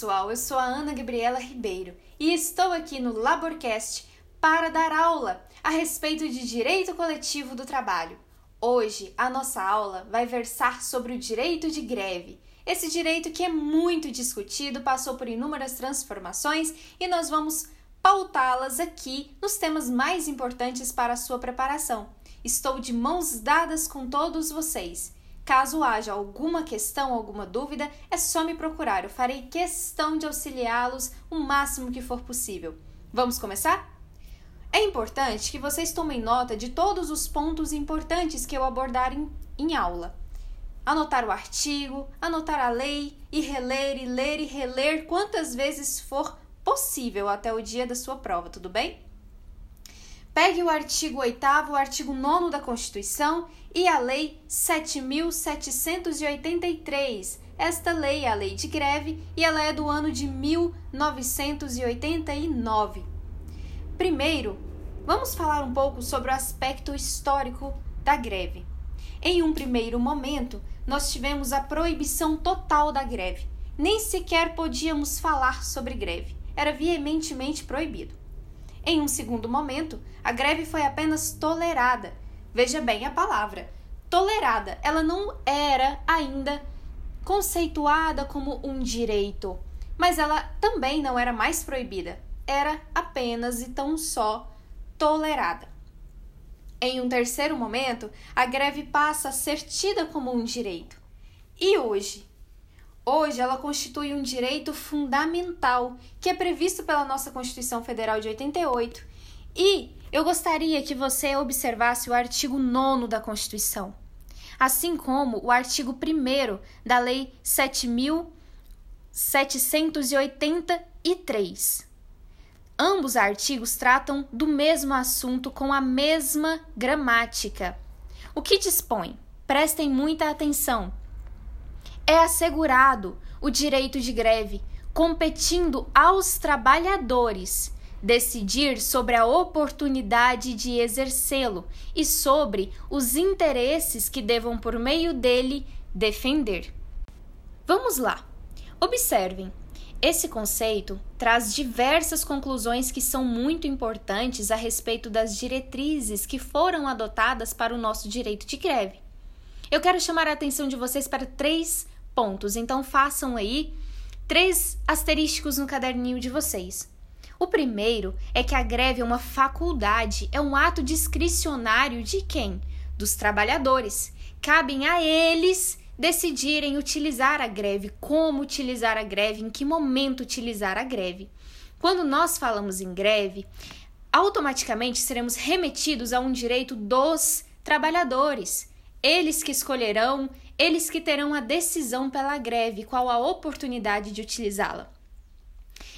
Pessoal. Eu sou a Ana Gabriela Ribeiro e estou aqui no Laborcast para dar aula a respeito de direito coletivo do trabalho. Hoje, a nossa aula vai versar sobre o direito de greve. Esse direito que é muito discutido, passou por inúmeras transformações e nós vamos pautá-las aqui nos temas mais importantes para a sua preparação. Estou de mãos dadas com todos vocês. Caso haja alguma questão, alguma dúvida, é só me procurar. Eu farei questão de auxiliá-los o máximo que for possível. Vamos começar? É importante que vocês tomem nota de todos os pontos importantes que eu abordar em, em aula. Anotar o artigo, anotar a lei e reler e ler e reler quantas vezes for possível até o dia da sua prova, tudo bem? Pegue o artigo 8 o artigo 9 da Constituição e a Lei 7.783. Esta lei é a lei de greve e ela é do ano de 1989. Primeiro, vamos falar um pouco sobre o aspecto histórico da greve. Em um primeiro momento, nós tivemos a proibição total da greve. Nem sequer podíamos falar sobre greve. Era veementemente proibido. Em um segundo momento, a greve foi apenas tolerada. Veja bem a palavra. Tolerada. Ela não era ainda conceituada como um direito, mas ela também não era mais proibida. Era apenas e tão só tolerada. Em um terceiro momento, a greve passa a ser tida como um direito. E hoje? Hoje, ela constitui um direito fundamental que é previsto pela nossa Constituição Federal de 88. E eu gostaria que você observasse o artigo 9 da Constituição, assim como o artigo 1 da Lei 7.783. Ambos artigos tratam do mesmo assunto com a mesma gramática. O que dispõe? Prestem muita atenção é assegurado o direito de greve, competindo aos trabalhadores decidir sobre a oportunidade de exercê-lo e sobre os interesses que devam, por meio dele, defender. Vamos lá. Observem. Esse conceito traz diversas conclusões que são muito importantes a respeito das diretrizes que foram adotadas para o nosso direito de greve. Eu quero chamar a atenção de vocês para três pontos. Então façam aí três asterísticos no caderninho de vocês. O primeiro é que a greve é uma faculdade, é um ato discricionário de quem? Dos trabalhadores. Cabem a eles decidirem utilizar a greve, como utilizar a greve, em que momento utilizar a greve. Quando nós falamos em greve, automaticamente seremos remetidos a um direito dos trabalhadores. Eles que escolherão, eles que terão a decisão pela greve, qual a oportunidade de utilizá-la.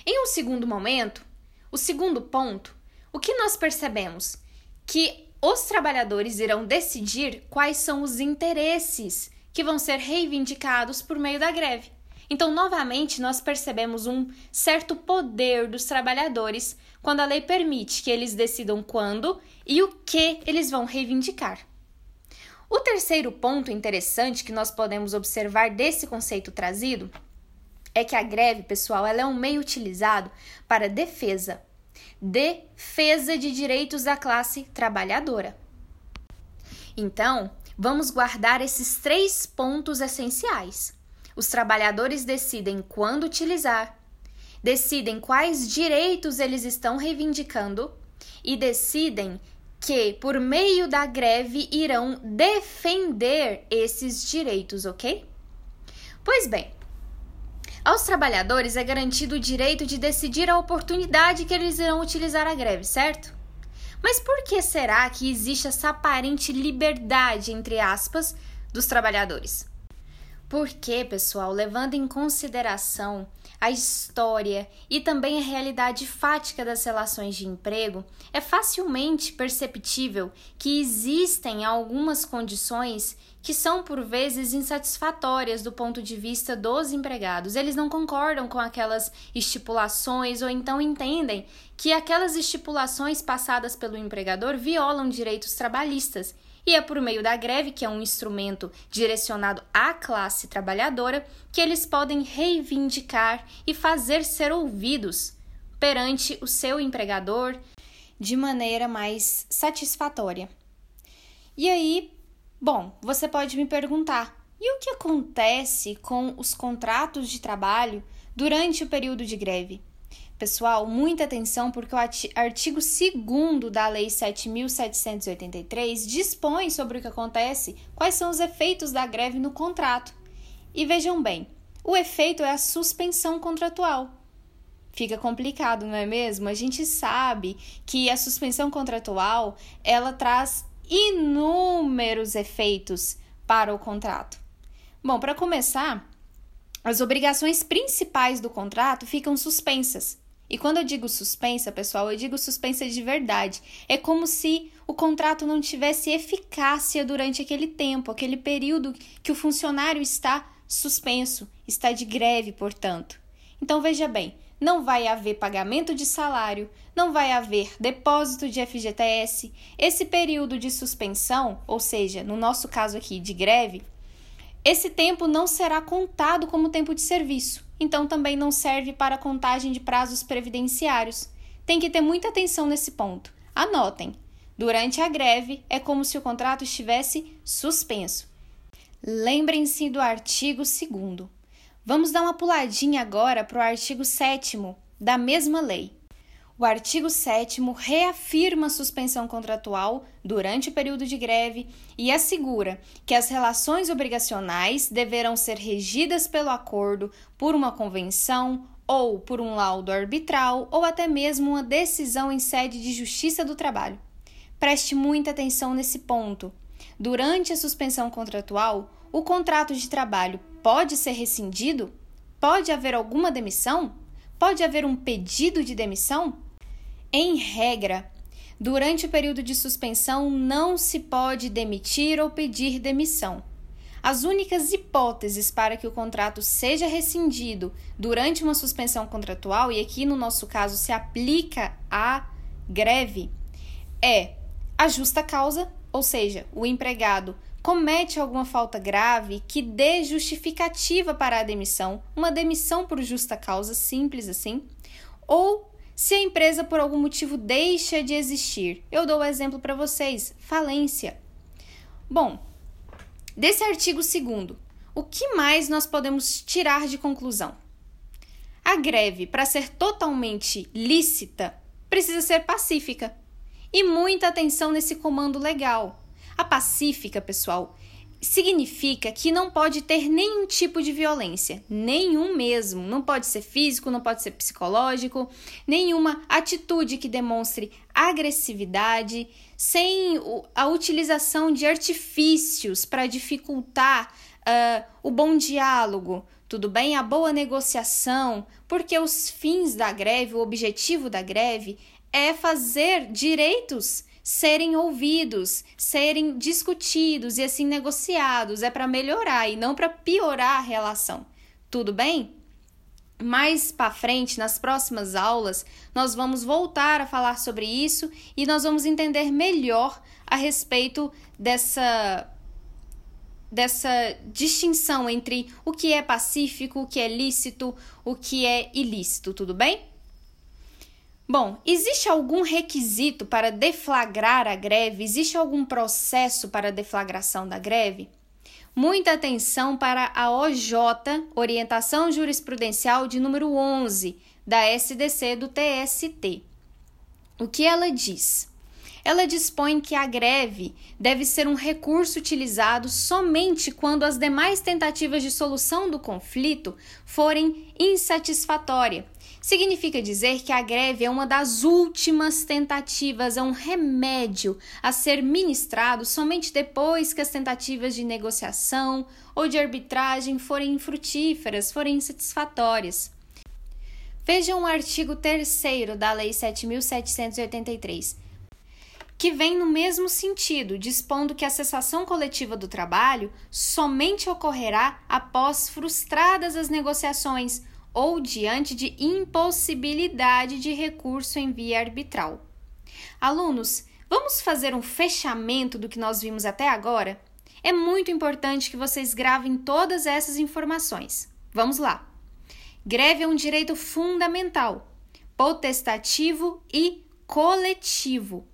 Em um segundo momento, o segundo ponto, o que nós percebemos? Que os trabalhadores irão decidir quais são os interesses que vão ser reivindicados por meio da greve. Então, novamente, nós percebemos um certo poder dos trabalhadores quando a lei permite que eles decidam quando e o que eles vão reivindicar. O terceiro ponto interessante que nós podemos observar desse conceito trazido é que a greve, pessoal, ela é um meio utilizado para defesa, defesa de direitos da classe trabalhadora. Então, vamos guardar esses três pontos essenciais. Os trabalhadores decidem quando utilizar, decidem quais direitos eles estão reivindicando e decidem que, por meio da greve, irão defender esses direitos, ok? Pois bem, aos trabalhadores é garantido o direito de decidir a oportunidade que eles irão utilizar a greve, certo? Mas por que será que existe essa aparente liberdade, entre aspas, dos trabalhadores? Porque, pessoal, levando em consideração a história e também a realidade fática das relações de emprego, é facilmente perceptível que existem algumas condições que são por vezes insatisfatórias do ponto de vista dos empregados. Eles não concordam com aquelas estipulações ou então entendem que aquelas estipulações passadas pelo empregador violam direitos trabalhistas E é por meio da greve, que é um instrumento direcionado à classe trabalhadora, que eles podem reivindicar e fazer ser ouvidos perante o seu empregador de maneira mais satisfatória. E aí, bom, você pode me perguntar: e o que acontece com os contratos de trabalho durante o período de greve? Pessoal, muita atenção porque o artigo 2 da Lei 7.783 dispõe sobre o que acontece, quais são os efeitos da greve no contrato. E vejam bem, o efeito é a suspensão contratual. Fica complicado, não é mesmo? A gente sabe que a suspensão contratual ela traz inúmeros efeitos para o contrato. Bom, para começar, as obrigações principais do contrato ficam suspensas. E quando eu digo suspensa, pessoal, eu digo suspensa de verdade. É como se o contrato não tivesse eficácia durante aquele tempo, aquele período que o funcionário está suspenso, está de greve, portanto. Então veja bem, não vai haver pagamento de salário, não vai haver depósito de FGTS. Esse período de suspensão, ou seja, no nosso caso aqui de greve, esse tempo não será contado como tempo de serviço então também não serve para contagem de prazos previdenciários. Tem que ter muita atenção nesse ponto. Anotem: durante a greve é como se o contrato estivesse suspenso. Lembrem-se do artigo 2. Vamos dar uma puladinha agora para o artigo 7 da mesma lei. O artigo 7 reafirma a suspensão contratual durante o período de greve e assegura que as relações obrigacionais deverão ser regidas pelo acordo por uma convenção ou por um laudo arbitral ou até mesmo uma decisão em sede de justiça do trabalho. Preste muita atenção nesse ponto. Durante a suspensão contratual, o contrato de trabalho pode ser rescindido? Pode haver alguma demissão? Pode haver um pedido de demissão? Em regra, durante o período de suspensão não se pode demitir ou pedir demissão. As únicas hipóteses para que o contrato seja rescindido durante uma suspensão contratual, e aqui no nosso caso se aplica a greve, é a justa causa, ou seja, o empregado comete alguma falta grave que dê justificativa para a demissão, uma demissão por justa causa, simples assim, ou se a empresa por algum motivo deixa de existir. Eu dou o um exemplo para vocês: falência. Bom, desse artigo 2, o que mais nós podemos tirar de conclusão? A greve, para ser totalmente lícita, precisa ser pacífica. E muita atenção nesse comando legal. A pacífica, pessoal, significa que não pode ter nenhum tipo de violência, nenhum mesmo. Não pode ser físico, não pode ser psicológico, nenhuma atitude que demonstre agressividade, sem a utilização de artifícios para dificultar uh, o bom diálogo, tudo bem? A boa negociação, porque os fins da greve, o objetivo da greve é fazer direitos serem ouvidos, serem discutidos e assim negociados. É para melhorar e não para piorar a relação. Tudo bem? Mais para frente, nas próximas aulas, nós vamos voltar a falar sobre isso e nós vamos entender melhor a respeito dessa dessa distinção entre o que é pacífico, o que é lícito, o que é ilícito, tudo bem? Bom, existe algum requisito para deflagrar a greve? Existe algum processo para deflagração da greve? Muita atenção para a OJ, Orientação Jurisprudencial de número 11 da SDC do TST. O que ela diz? Ela dispõe que a greve deve ser um recurso utilizado somente quando as demais tentativas de solução do conflito forem insatisfatórias Significa dizer que a greve é uma das últimas tentativas, é um remédio a ser ministrado somente depois que as tentativas de negociação ou de arbitragem forem infrutíferas, forem insatisfatórias. Vejam o artigo 3 da Lei 7.783, que vem no mesmo sentido, dispondo que a cessação coletiva do trabalho somente ocorrerá após frustradas as negociações ou diante de impossibilidade de recurso em via arbitral. Alunos, Vamos fazer um fechamento do que nós vimos até agora? É muito importante que vocês gravem todas essas informações. Vamos lá. Greve é um direito fundamental, potestativo e coletivo.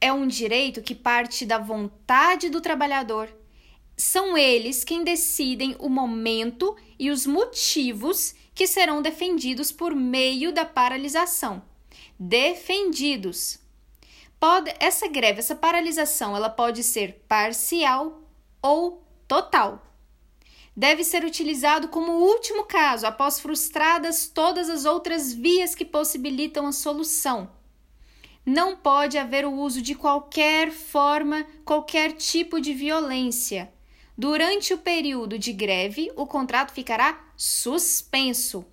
É um direito que parte da vontade do trabalhador. São eles quem decidem o momento e os motivos que serão defendidos por meio da paralisação. Defendidos. Pode, essa greve, essa paralisação, ela pode ser parcial ou total. Deve ser utilizado como último caso, após frustradas todas as outras vias que possibilitam a solução. Não pode haver o uso de qualquer forma, qualquer tipo de violência. Durante o período de greve, o contrato ficará suspenso.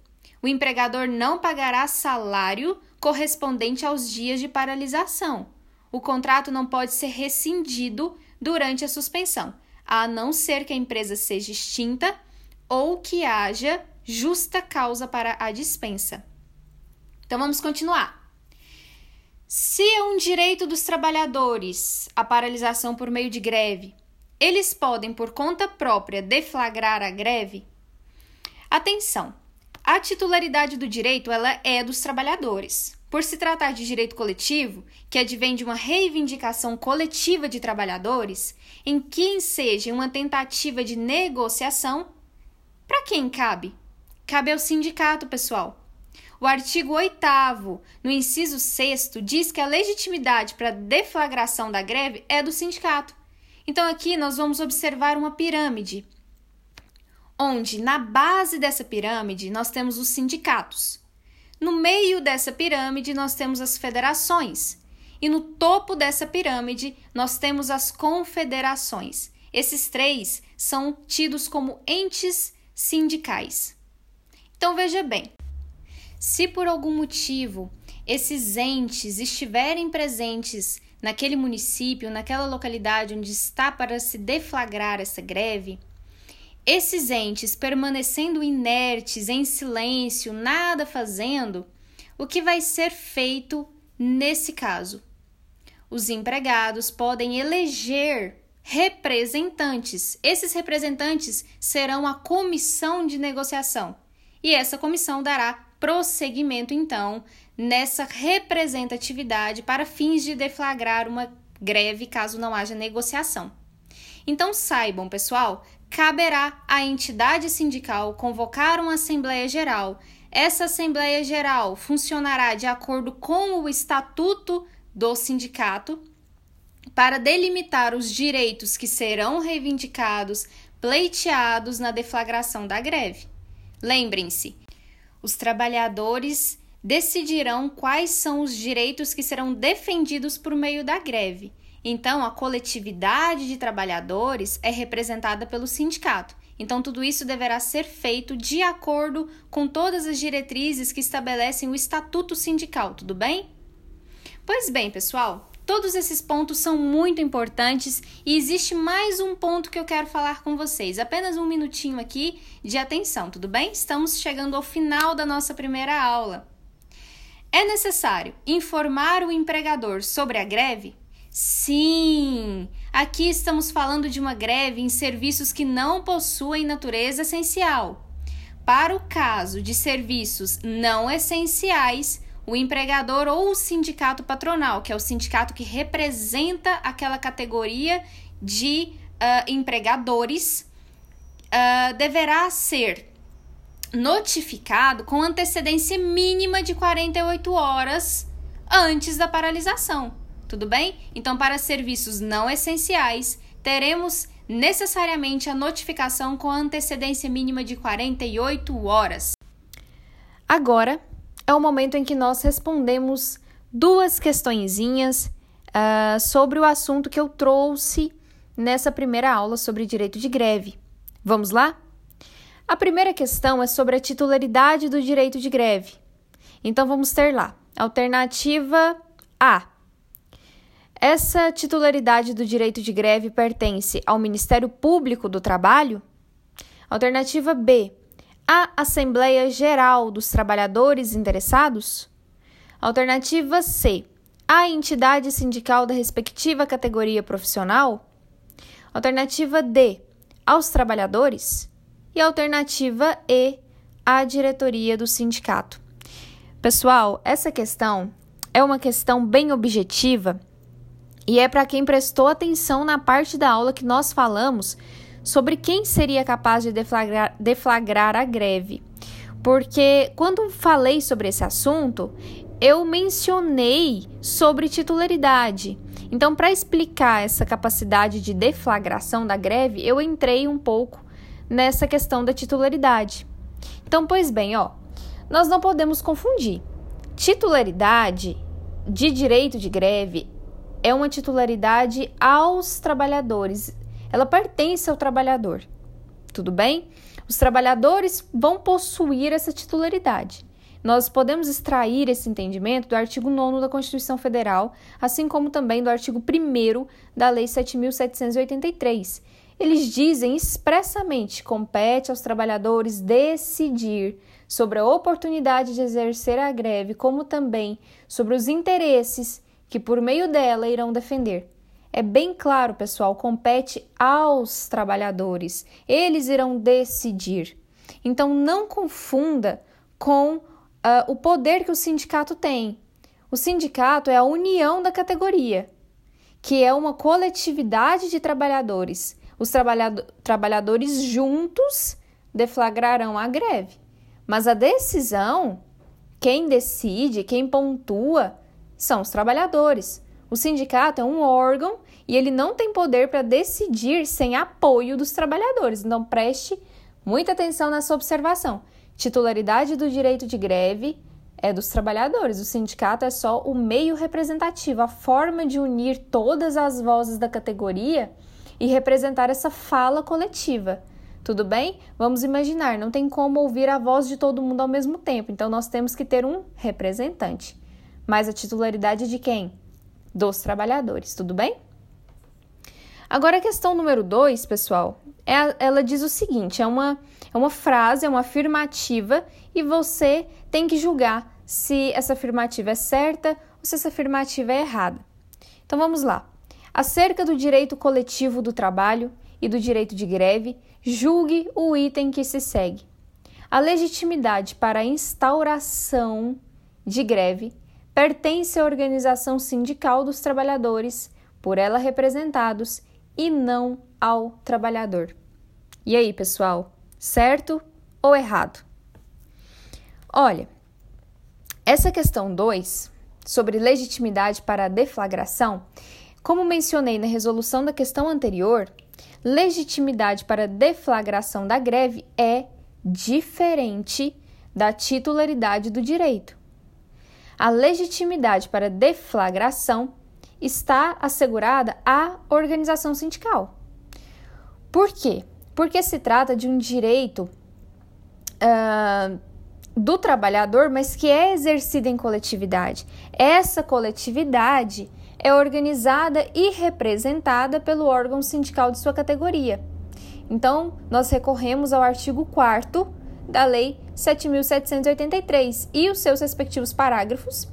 O empregador não pagará salário correspondente aos dias de paralisação. O contrato não pode ser rescindido durante a suspensão, a não ser que a empresa seja extinta ou que haja justa causa para a dispensa. Então vamos continuar. Se é um direito dos trabalhadores a paralisação por meio de greve, eles podem, por conta própria, deflagrar a greve? Atenção! A titularidade do direito ela é dos trabalhadores. Por se tratar de direito coletivo, que advém de uma reivindicação coletiva de trabalhadores, em que enseja uma tentativa de negociação, para quem cabe? Cabe ao sindicato, pessoal. O artigo 8, no inciso 6, diz que a legitimidade para deflagração da greve é do sindicato. Então, aqui nós vamos observar uma pirâmide, onde na base dessa pirâmide nós temos os sindicatos. No meio dessa pirâmide nós temos as federações. E no topo dessa pirâmide nós temos as confederações. Esses três são tidos como entes sindicais. Então veja bem, se por algum motivo esses entes estiverem presentes naquele município, naquela localidade onde está para se deflagrar essa greve, esses entes permanecendo inertes, em silêncio, nada fazendo, o que vai ser feito nesse caso? Os empregados podem eleger representantes. Esses representantes serão a comissão de negociação. E essa comissão dará prosseguimento, então, nessa representatividade para fins de deflagrar uma greve caso não haja negociação. Então saibam, pessoal, caberá à entidade sindical convocar uma Assembleia Geral. Essa Assembleia Geral funcionará de acordo com o estatuto do sindicato para delimitar os direitos que serão reivindicados, pleiteados na deflagração da greve. Lembrem-se, os trabalhadores decidirão quais são os direitos que serão defendidos por meio da greve. Então, a coletividade de trabalhadores é representada pelo sindicato. Então, tudo isso deverá ser feito de acordo com todas as diretrizes que estabelecem o estatuto sindical, tudo bem? Pois bem, pessoal, todos esses pontos são muito importantes e existe mais um ponto que eu quero falar com vocês. Apenas um minutinho aqui de atenção, tudo bem? Estamos chegando ao final da nossa primeira aula. É necessário informar o empregador sobre a greve? Sim! Aqui estamos falando de uma greve em serviços que não possuem natureza essencial. Para o caso de serviços não essenciais, o empregador ou o sindicato patronal, que é o sindicato que representa aquela categoria de uh, empregadores, uh, deverá ser notificado com antecedência mínima de 48 horas antes da paralisação. Tudo bem? Então, para serviços não essenciais, teremos necessariamente a notificação com antecedência mínima de 48 horas. Agora é o momento em que nós respondemos duas questõezinhas uh, sobre o assunto que eu trouxe nessa primeira aula sobre direito de greve. Vamos lá? A primeira questão é sobre a titularidade do direito de greve. Então vamos ter lá. Alternativa A. Essa titularidade do direito de greve pertence ao Ministério Público do Trabalho? Alternativa B. A Assembleia Geral dos Trabalhadores Interessados? Alternativa C. à entidade sindical da respectiva categoria profissional? Alternativa D, aos trabalhadores? E alternativa E, à diretoria do sindicato. Pessoal, essa questão é uma questão bem objetiva e é para quem prestou atenção na parte da aula que nós falamos sobre quem seria capaz de deflagrar, deflagrar a greve. Porque quando falei sobre esse assunto, eu mencionei sobre titularidade. Então, para explicar essa capacidade de deflagração da greve, eu entrei um pouco nessa questão da titularidade. Então, pois bem, ó, nós não podemos confundir. Titularidade de direito de greve é uma titularidade aos trabalhadores. Ela pertence ao trabalhador. Tudo bem? Os trabalhadores vão possuir essa titularidade. Nós podemos extrair esse entendimento do artigo 9 da Constituição Federal, assim como também do artigo 1 da Lei 7.783. Eles dizem expressamente: compete aos trabalhadores decidir sobre a oportunidade de exercer a greve, como também sobre os interesses que por meio dela irão defender. É bem claro, pessoal, compete aos trabalhadores. Eles irão decidir. Então não confunda com uh, o poder que o sindicato tem. O sindicato é a união da categoria, que é uma coletividade de trabalhadores. Os trabalhado trabalhadores juntos deflagrarão a greve. Mas a decisão, quem decide, quem pontua, são os trabalhadores. O sindicato é um órgão e ele não tem poder para decidir sem apoio dos trabalhadores. Então preste muita atenção nessa observação. Titularidade do direito de greve é dos trabalhadores. O sindicato é só o meio representativo, a forma de unir todas as vozes da categoria e representar essa fala coletiva. Tudo bem? Vamos imaginar, não tem como ouvir a voz de todo mundo ao mesmo tempo, então nós temos que ter um representante. Mas a titularidade de quem? Dos trabalhadores, tudo bem? Agora a questão número dois, pessoal, é, ela diz o seguinte: é uma, é uma frase, é uma afirmativa, e você tem que julgar se essa afirmativa é certa ou se essa afirmativa é errada. Então vamos lá. Acerca do direito coletivo do trabalho e do direito de greve, julgue o item que se segue. A legitimidade para a instauração de greve pertence à organização sindical dos trabalhadores, por ela representados, e não ao trabalhador. E aí, pessoal, certo ou errado? Olha, essa questão 2, sobre legitimidade para a deflagração, como mencionei na resolução da questão anterior, legitimidade para deflagração da greve é diferente da titularidade do direito a legitimidade para deflagração está assegurada à organização sindical. Por quê? Porque se trata de um direito uh, do trabalhador, mas que é exercido em coletividade. Essa coletividade é organizada e representada pelo órgão sindical de sua categoria. Então, nós recorremos ao artigo 4 da Lei 7.783 e os seus respectivos parágrafos,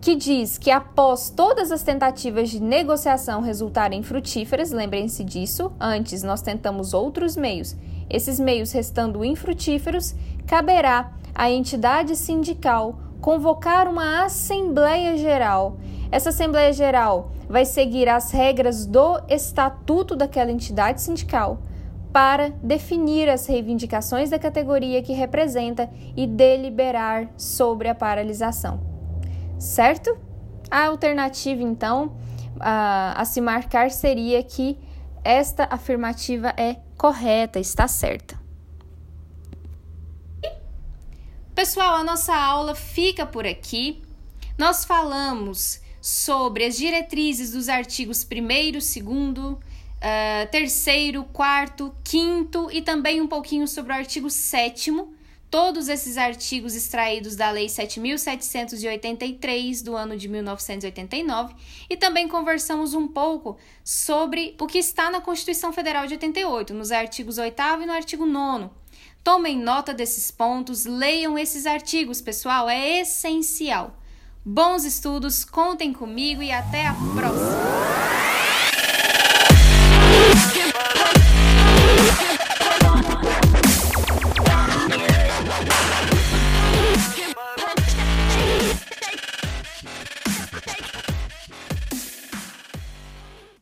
que diz que após todas as tentativas de negociação resultarem frutíferas, lembrem-se disso, antes nós tentamos outros meios, esses meios restando infrutíferos, caberá à entidade sindical convocar uma Assembleia Geral. Essa Assembleia Geral vai seguir as regras do estatuto daquela entidade sindical para definir as reivindicações da categoria que representa e deliberar sobre a paralisação. Certo? A alternativa, então, a, a se marcar seria que esta afirmativa é correta, está certa. Pessoal, a nossa aula fica por aqui. Nós falamos sobre as diretrizes dos artigos 1, 2, uh, terceiro, quarto, quinto e também um pouquinho sobre o artigo 7 todos esses artigos extraídos da Lei 7.783 do ano de 1989 e também conversamos um pouco sobre o que está na Constituição Federal de 88, nos artigos 8 e no artigo 9. Tomem nota desses pontos, leiam esses artigos, pessoal, é essencial. Bons estudos, contem comigo e até a próxima!